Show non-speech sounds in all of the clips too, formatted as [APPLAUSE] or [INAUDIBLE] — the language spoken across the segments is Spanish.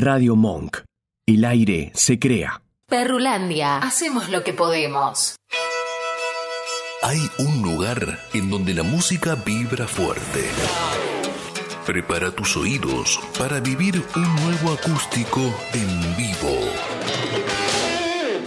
Radio Monk. El aire se crea. Perrulandia. Hacemos lo que podemos. Hay un lugar en donde la música vibra fuerte. Prepara tus oídos para vivir un nuevo acústico en vivo.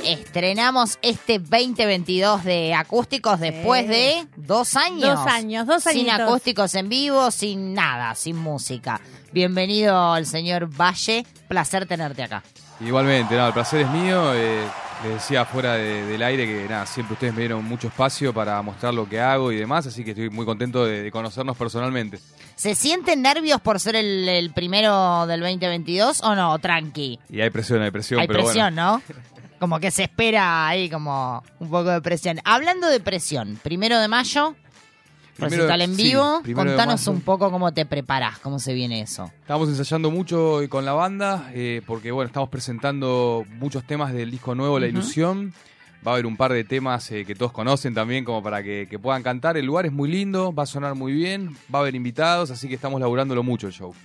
Estrenamos este 2022 de acústicos después de dos años. Dos años, dos Sin añitos. acústicos en vivo, sin nada, sin música. Bienvenido al señor Valle. Placer tenerte acá. Igualmente, no, el placer es mío. eh, les decía fuera de- del aire que nada, siempre ustedes me dieron mucho espacio para mostrar lo que hago y demás, así que estoy muy contento de, de conocernos personalmente. ¿Se sienten nervios por ser el, el primero del 2022 o no? Tranqui. Y hay presión, hay presión, Hay pero presión, bueno. ¿no? [LAUGHS] Como que se espera ahí como un poco de presión. Hablando de presión, primero de mayo, Primero- recital en vivo. Contanos un poco cómo te preparás, cómo se viene eso. Estamos ensayando mucho con la banda, eh, porque bueno, estamos presentando muchos temas del disco nuevo, La Ilusión. Va a haber un par de temas eh, que todos conocen también, como para que, que puedan cantar. El lugar es muy lindo, va a sonar muy bien, va a haber invitados, así que estamos laburándolo mucho el show.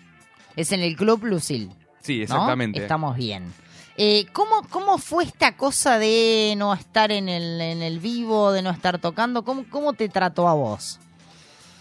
Es en el Club Lucil. Sí, ¿no? exactamente. Estamos bien. Eh, ¿cómo, ¿Cómo fue esta cosa de no estar en el, en el vivo, de no estar tocando? ¿Cómo, ¿Cómo te trató a vos?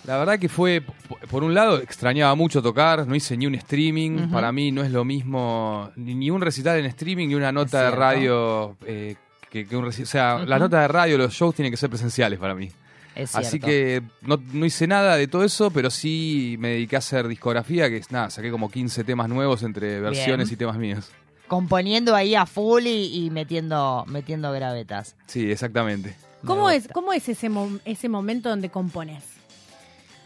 La verdad que fue, por un lado, extrañaba mucho tocar, no hice ni un streaming, para mí no es lo mismo ni, ni un recital en streaming ni una nota de radio eh, que, que un O sea, Ujú. las notas de radio, los shows tienen que ser presenciales para mí. Es Así que no, no hice nada de todo eso, pero sí me dediqué a hacer discografía, que es nada, saqué como 15 temas nuevos entre versiones Bien. y temas míos. Componiendo ahí a full y, y metiendo, metiendo gravetas. Sí, exactamente. ¿Cómo es, cómo es ese, mo- ese momento donde compones?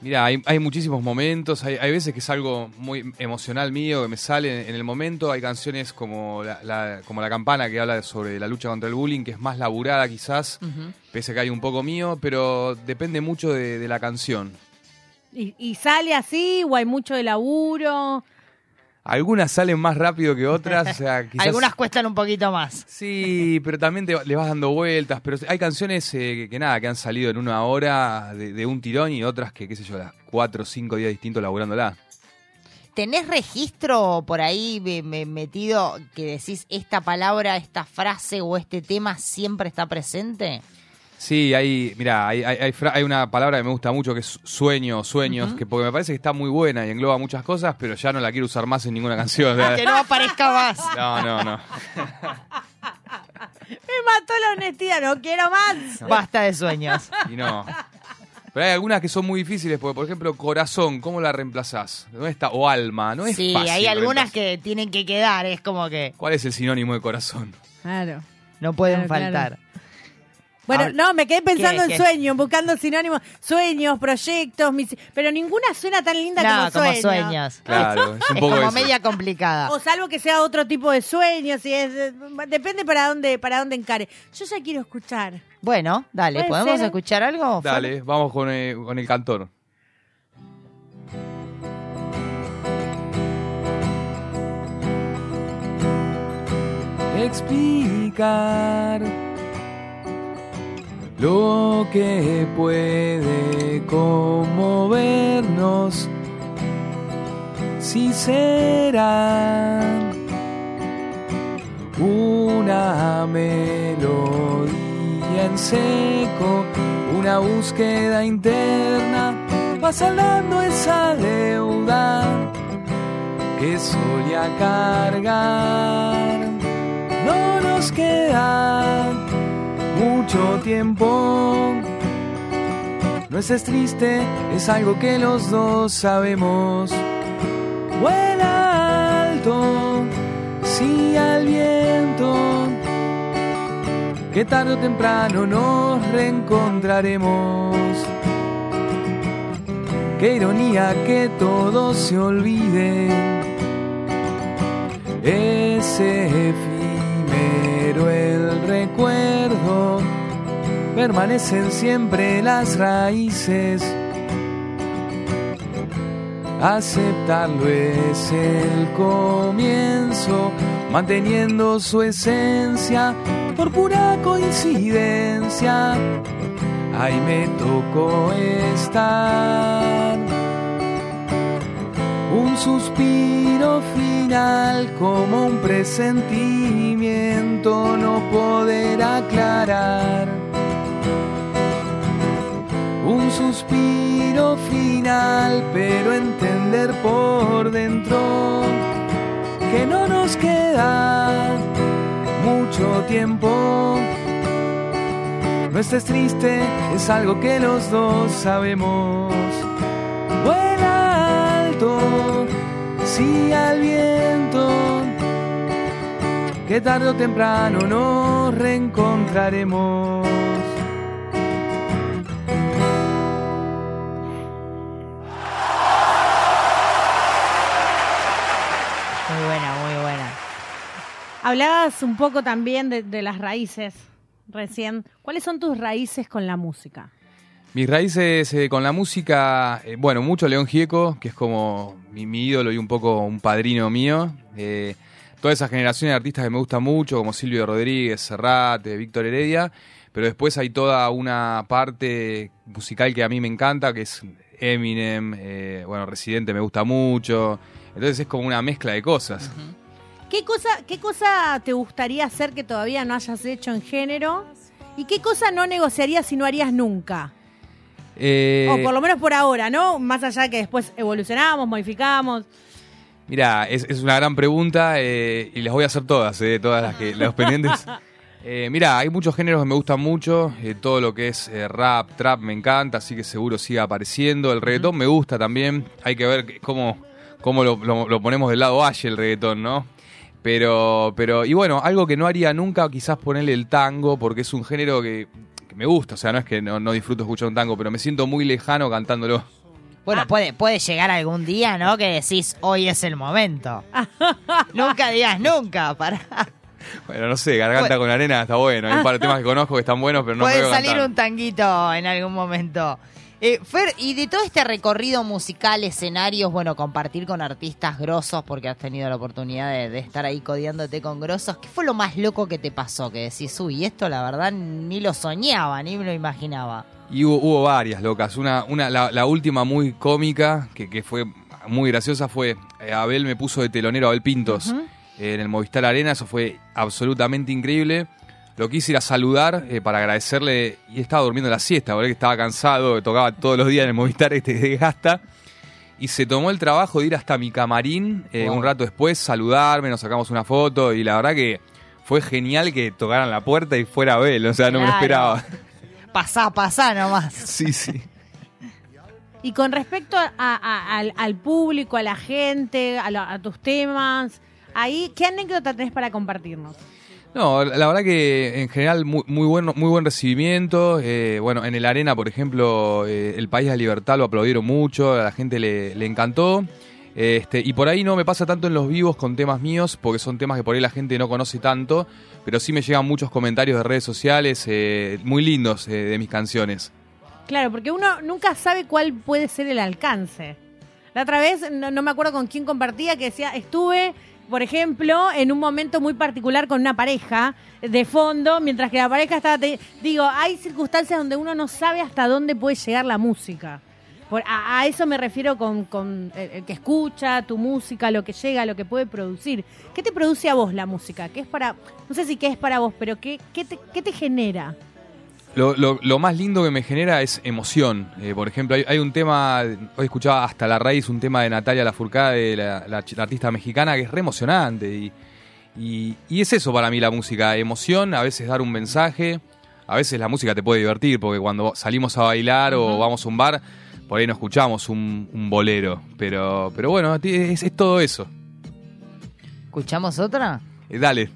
Mira, hay, hay muchísimos momentos, hay, hay veces que es algo muy emocional mío que me sale en el momento, hay canciones como la, la- como la campana que habla sobre la lucha contra el bullying, que es más laburada quizás, pese a que hay un poco mío, pero depende mucho de, de la canción. ¿Y, y sale así o hay mucho de laburo? Algunas salen más rápido que otras, o sea, [LAUGHS] quizás... Algunas cuestan un poquito más. Sí, pero también te, le vas dando vueltas, pero hay canciones eh, que, que nada, que han salido en una hora de, de un tirón y otras que, qué sé yo, las cuatro o cinco días distintos laburándola. ¿Tenés registro por ahí me- me- metido que decís esta palabra, esta frase o este tema siempre está presente? Sí, hay, mira, hay, hay, hay fra- hay una palabra que me gusta mucho que es sueño, sueños, que porque me parece que está muy buena y engloba muchas cosas, pero ya no la quiero usar más en ninguna canción. sea, Que no aparezca más. [LAUGHS] no, no, no. Me mató la honestidad, no quiero más. Basta de sueños. Y no. Pero hay algunas que son muy difíciles, porque por ejemplo, corazón, ¿cómo la reemplazás? ¿Dónde está? O alma, no es sí, fácil. hay algunas reemplazar. que tienen que quedar, es como que ¿Cuál es el sinónimo de corazón? Claro. no pueden Claro, claro. Bueno, Habla- no, me quedé pensando ¿Qué, en qué? sueños, buscando sinónimos, sueños, proyectos, mis- pero ninguna suena tan linda No, como, como sueño. sueños. Claro, es un Es poco como eso. media complicada. O salvo que sea otro tipo de sueños, y es, eh, depende para dónde, para dónde encare. Yo ya quiero escuchar. Bueno, dale, Puede ¿podemos ser. escuchar algo? Fer? Dale, vamos con el, con el cantor. Explicar lo que puede conmovernos, si será una melodía en seco, una búsqueda interna, va saldando esa deuda que solía cargar. No nos queda mucho tiempo. No estés triste, es algo que los dos sabemos. Vuela alto, sí al viento, que tarde o temprano nos reencontraremos. Qué ironía que todo se olvide. Es efímero el recuerdo, permanecen siempre las raíces. Aceptarlo es el comienzo, manteniendo su esencia por pura coincidencia. Ahí me tocó estar. Un suspiro final como un presentimiento no poder aclarar. Suspiro final, pero entender por dentro que no nos queda mucho tiempo. No estés triste, es algo que los dos sabemos. Vuela alto, sí al viento, que tarde o temprano nos reencontraremos. Hablabas un poco también de, de las raíces recién. ¿Cuáles son tus raíces con la música? Mis raíces eh, con la música, eh, bueno, mucho León Gieco, que es como mi, mi ídolo y un poco un padrino mío. Eh, toda esa generación de artistas que me gustan mucho, como Silvio Rodríguez, Serrat, eh, Víctor Heredia. Pero después hay toda una parte musical que a mí me encanta, que es Eminem, eh, bueno, Residente me gusta mucho. Entonces es como una mezcla de cosas. ¿Qué cosa, ¿Qué cosa te gustaría hacer que todavía no hayas hecho en género? ¿Y qué cosa no negociarías si no harías nunca? Eh, O por lo menos por ahora, ¿no? Más allá que después evolucionamos, modificamos. Mira, es, es una gran pregunta eh, y las voy a hacer todas, eh, todas las que las pendientes. [LAUGHS] Eh, mira, hay muchos géneros que me gustan mucho, todo lo que es rap, trap me encanta, así que seguro siga apareciendo. El reggaetón me gusta también, hay que ver cómo, cómo lo, lo- lo ponemos del lado Aye el reggaetón, ¿no? Pero, pero, y bueno, algo que no haría nunca, quizás ponerle el tango, porque es un género que, que me gusta, o sea, no es que no, no disfruto escuchar un tango, pero me siento muy lejano cantándolo. Bueno, puede, puede llegar algún día, ¿no? Que decís, hoy es el momento. [LAUGHS] nunca digas nunca, para. Bueno, no sé, Garganta con arena está bueno. Hay un par de temas que conozco que están buenos, pero no puede salir cantar. un tanguito en algún momento. Eh, Fer, y de todo este recorrido musical, escenarios, bueno, compartir con artistas grosos, porque has tenido la oportunidad de, de estar ahí codiándote con grosos, ¿qué fue lo más loco que te pasó? Que decís, uy, esto la verdad ni lo soñaba, ni me lo imaginaba. Y hubo, hubo varias locas. Una, una, la, la última muy cómica, que, que fue muy graciosa, fue eh, Abel me puso de telonero Abel Pintos eh, en el Movistar Arena. Eso fue absolutamente increíble. Lo quise ir a saludar eh, para agradecerle. Y estaba durmiendo la siesta, porque estaba cansado, tocaba todos los días en el Movistar este [LAUGHS] de gasta. Y se tomó el trabajo de ir hasta mi camarín eh, Wow. un rato después, saludarme, nos sacamos una foto. Y la verdad que fue genial que tocaran la puerta y fuera Abel. O sea, no me lo esperaba. Pasá, pasá nomás. [LAUGHS] Sí, sí. Y con respecto a- a- al, al público, a la gente, a, a tus temas, ahí, ¿qué anécdota tenés para compartirnos? No, la verdad que en general muy, muy, bueno, muy buen recibimiento. Eh, bueno, en el Arena, por ejemplo, eh, el País de la Libertad lo aplaudieron mucho, a la gente le, le encantó. Este, y por ahí no me pasa tanto en los vivos con temas míos, porque son temas que por ahí la gente no conoce tanto, pero sí me llegan muchos comentarios de redes sociales eh, muy lindos eh, de mis canciones. Claro, porque uno nunca sabe cuál puede ser el alcance. La otra vez, no, no me acuerdo con quién compartía, que decía, estuve, por ejemplo, en un momento muy particular con una pareja de fondo, mientras que la pareja estaba... digo, hay circunstancias donde uno no sabe hasta dónde puede llegar la música. A, eso me refiero con, el, el que escucha tu música, lo que llega, lo que puede producir. ¿Qué te produce a vos la música? ¿Qué es para, no sé si qué es para vos, pero qué, qué, te, qué te genera? Lo, lo- lo más lindo que me genera es emoción. Eh, por ejemplo, hay, hay un tema, hoy escuchaba hasta la raíz, un tema de Natalia Lafourcade, la, la la artista mexicana, que es re emocionante. Y, y- y es eso para mí la música, emoción, a veces dar un mensaje, a veces la música te puede divertir, porque cuando salimos a bailar o vamos a un bar, por ahí no escuchamos un, un bolero. Pero, pero bueno, es, es todo eso. ¿Escuchamos otra? Eh, dale.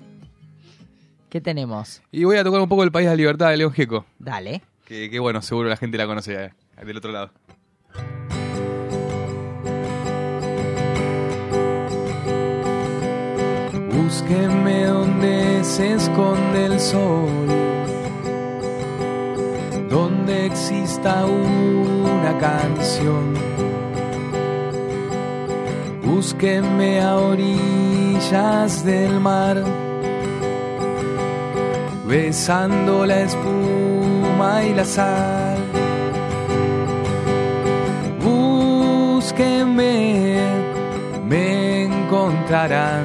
¿Qué tenemos? Y voy a tocar un poco el País de la Libertad de León Gieco. Dale. Que, que bueno, seguro la gente la conoce eh, del otro lado. Búsquenme donde se esconde el sol, donde exista una canción. Búsquenme a orillas del mar, besando la espuma y la sal. Búsquenme encontrarán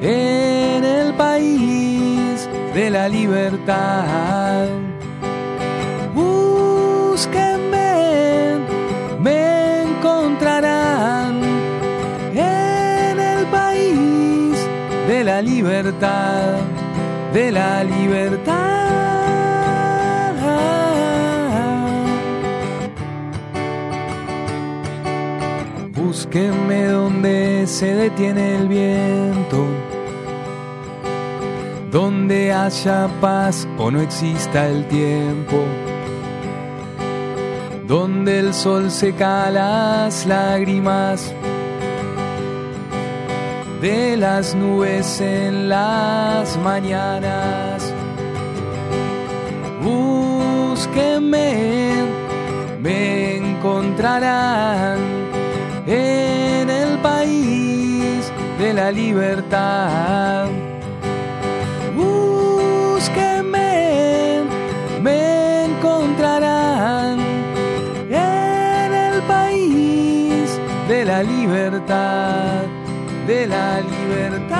en el país de la libertad. Búsquenme, me encontrarán en el país de la libertad, de la libertad. Búsquenme donde se detiene el viento, donde haya paz o no exista el tiempo, donde el sol seca las lágrimas de las nubes en las mañanas. Búsquenme, me encontrarán en el país de la libertad. Búsquenme, me encontrarán en el país de la libertad, de la libertad.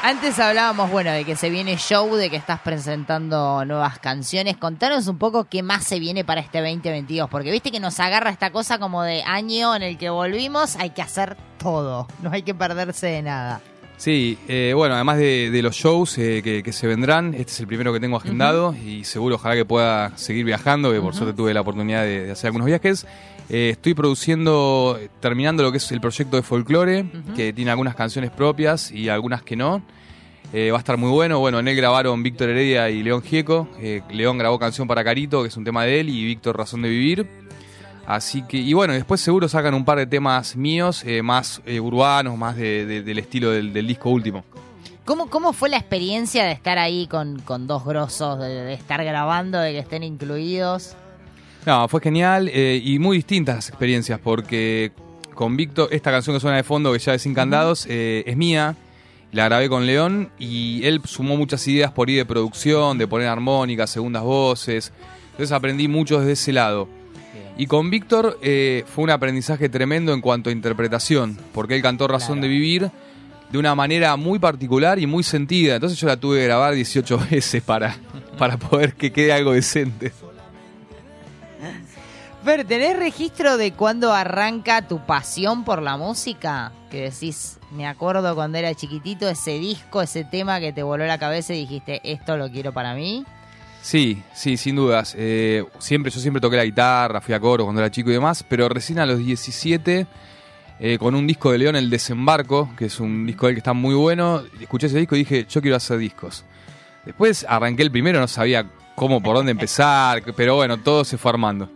Antes hablábamos, bueno, de que se viene show, de que estás presentando nuevas canciones. Contanos un poco qué más se viene para este 2022, porque viste que nos agarra esta cosa como de año en el que volvimos, hay que hacer todo, no hay que perderse de nada. Sí, eh, bueno, además de, de los shows eh, que, que se vendrán, este es el primero que tengo agendado y seguro ojalá que pueda seguir viajando, que por suerte tuve la oportunidad de, de hacer algunos viajes. Eh, estoy produciendo, terminando lo que es el proyecto de folclore, que tiene algunas canciones propias y algunas que no. Eh, va a estar muy bueno. Bueno, en él grabaron Víctor Heredia y León Gieco. Eh, León grabó Canción para Carito, que es un tema de él, y Víctor Razón de Vivir. Así que, y bueno, después seguro sacan un par de temas míos, eh, más eh, urbanos, más de- de- del estilo del, del disco último. ¿Cómo, ¿Cómo fue la experiencia de estar ahí con, con dos grosos, de, de estar grabando, de que estén incluidos? No, fue genial eh, y muy distintas las experiencias porque con Víctor, esta canción que suena de fondo, que ya es Sin Candados, es mía. La grabé con León y él sumó muchas ideas por ahí de producción, de poner armónicas, segundas voces. Entonces aprendí mucho desde ese lado. Y con Víctor eh, fue un aprendizaje tremendo en cuanto a interpretación, porque él cantó Razón Claro. de Vivir de una manera muy particular y muy sentida. Entonces yo la tuve que grabar 18 [LAUGHS] veces para, para poder que quede algo decente. Fer, ¿tenés registro de cuándo arranca tu pasión por la música? Que decís, me acuerdo cuando era chiquitito, ese disco, ese tema que te voló la cabeza y dijiste, esto lo quiero para mí. Sí, sí, sin dudas. Eh, siempre, yo siempre toqué la guitarra, fui a coro cuando era chico y demás, pero recién a los 17, eh, con un disco de León, El Desembarco, que es un disco de que está muy bueno, escuché ese disco y dije, yo quiero hacer discos. Después arranqué el primero, no sabía cómo, por dónde empezar, [LAUGHS] pero bueno, todo se fue armando.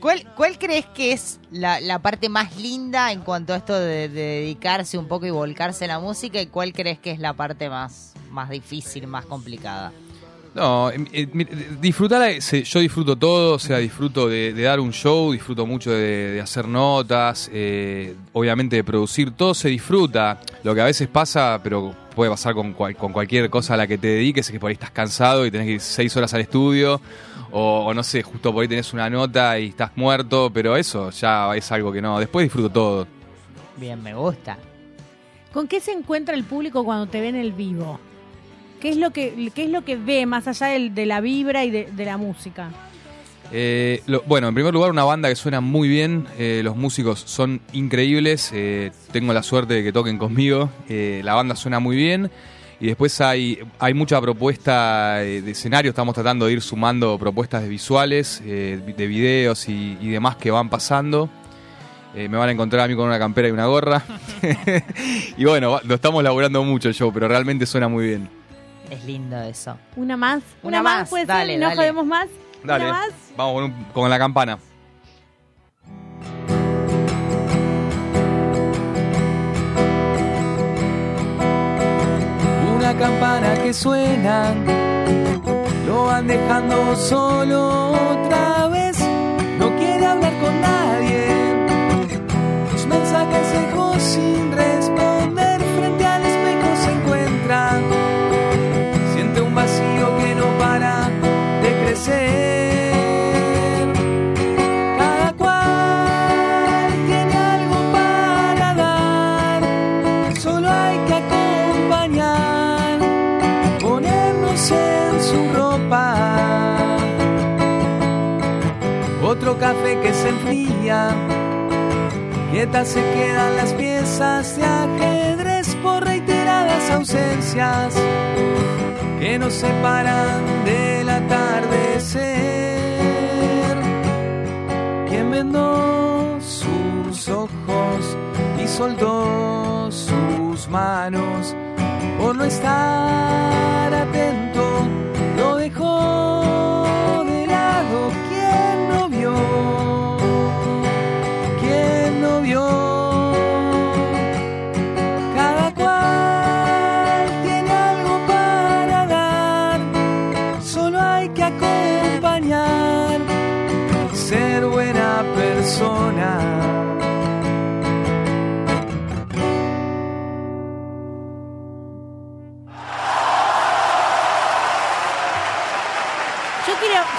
¿Cuál, crees que es la, parte más linda en cuanto a esto de, de dedicarse un poco y volcarse en la música? ¿Y cuál crees que es la parte más, más difícil, más complicada? No, eh, eh, disfrutar, eh, yo disfruto todo, o sea, disfruto de, dar un show, disfruto mucho de, hacer notas, eh, obviamente de producir, todo se disfruta. Lo que a veces pasa, pero puede pasar con, cual- con cualquier cosa a la que te dediques, es que por ahí estás cansado y tenés que ir seis horas al estudio, o, o no sé, justo por ahí tenés una nota y estás muerto, pero eso ya es algo que no, después disfruto todo. Bien, me gusta. ¿Con qué se encuentra el público cuando te ve en el vivo? ¿Qué es lo que, qué es lo que ve más allá del- de la vibra y de, de la música? Eh, bueno, en primer lugar, una banda que suena muy bien. eh, los músicos son increíbles. eh, tengo la suerte de que toquen conmigo. la banda suena muy bien. Y después hay, hay mucha propuesta de escenario. Estamos tratando de ir sumando propuestas de visuales, de videos y, y demás que van pasando. Me van a encontrar a mí con una campera y una gorra. [LAUGHS] y bueno, lo estamos laburando mucho show, pero realmente suena muy bien. Es lindo eso. ¿Una más? Una más, puede dale, ser? ¿No dale. jodemos más? Dale, ¿Una más? vamos con, un- con la campana. Una campana que suena, lo van dejando solo otra vez. No quiere hablar con nadie, sus mensajes dejó sin responder. Que se enfría. Quietas se quedan las piezas de ajedrez por reiteradas ausencias que nos separan del atardecer. Quien vendó sus ojos y soltó sus manos por no estar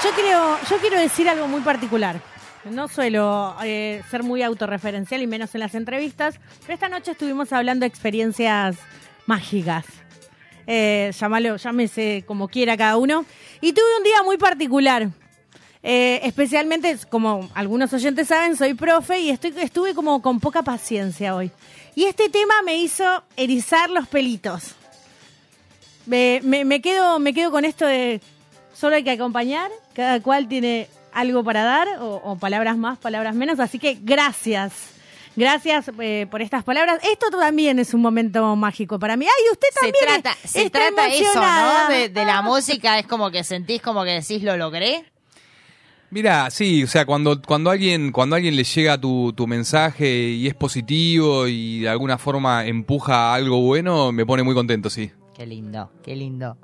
yo quiero, yo quiero decir algo muy particular. No suelo eh, ser muy autorreferencial y menos en las entrevistas, pero esta noche estuvimos hablando de experiencias mágicas. Eh, llámalo, llámese como quiera cada uno. Y tuve un día muy particular. Eh, especialmente, como algunos oyentes saben, soy profe y estoy, estuve como con poca paciencia hoy. Y este tema me hizo erizar los pelitos. Me, me- me quedo, me quedo con esto de solo hay que acompañar, cada cual tiene algo para dar, o, o palabras más, palabras menos, así que gracias. Gracias eh, por estas palabras. Esto también es un momento mágico para mí. Ay, usted Se también trata, es- se está trata eso, emocionada. ¿no? De, de la música es como que sentís como que decís lo logré. Mira, sí, o sea, cuando, cuando alguien, cuando a alguien le llega tu, tu mensaje y es positivo y de alguna forma empuja a algo bueno, me pone muy contento, sí. Qué lindo, qué lindo.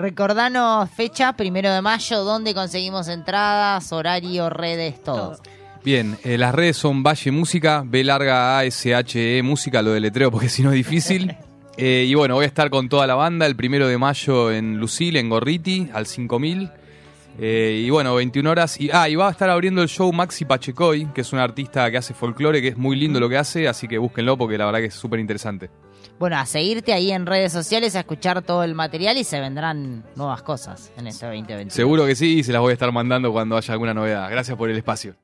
Recordanos fecha, primero de mayo, dónde conseguimos entradas, horario, redes, todo. Bien, eh, las redes son Valle Música, B larga A S H E Música, lo deletreo porque [LAUGHS] si no es difícil. Eh, y bueno, voy a estar con toda la banda el primero de mayo en Lucil, en Gorriti, al 5000. Eh, y bueno, 21 horas. Y, ah, y va a estar abriendo el show Maxi Pachecoy, que es un artista que hace folclore, que es muy lindo lo que hace, así que búsquenlo porque la verdad que es súper interesante. Bueno, a seguirte ahí en redes sociales, a escuchar todo el material y se vendrán nuevas cosas en este 2021. Seguro que sí, y se las voy a estar mandando cuando haya alguna novedad. Gracias por el espacio.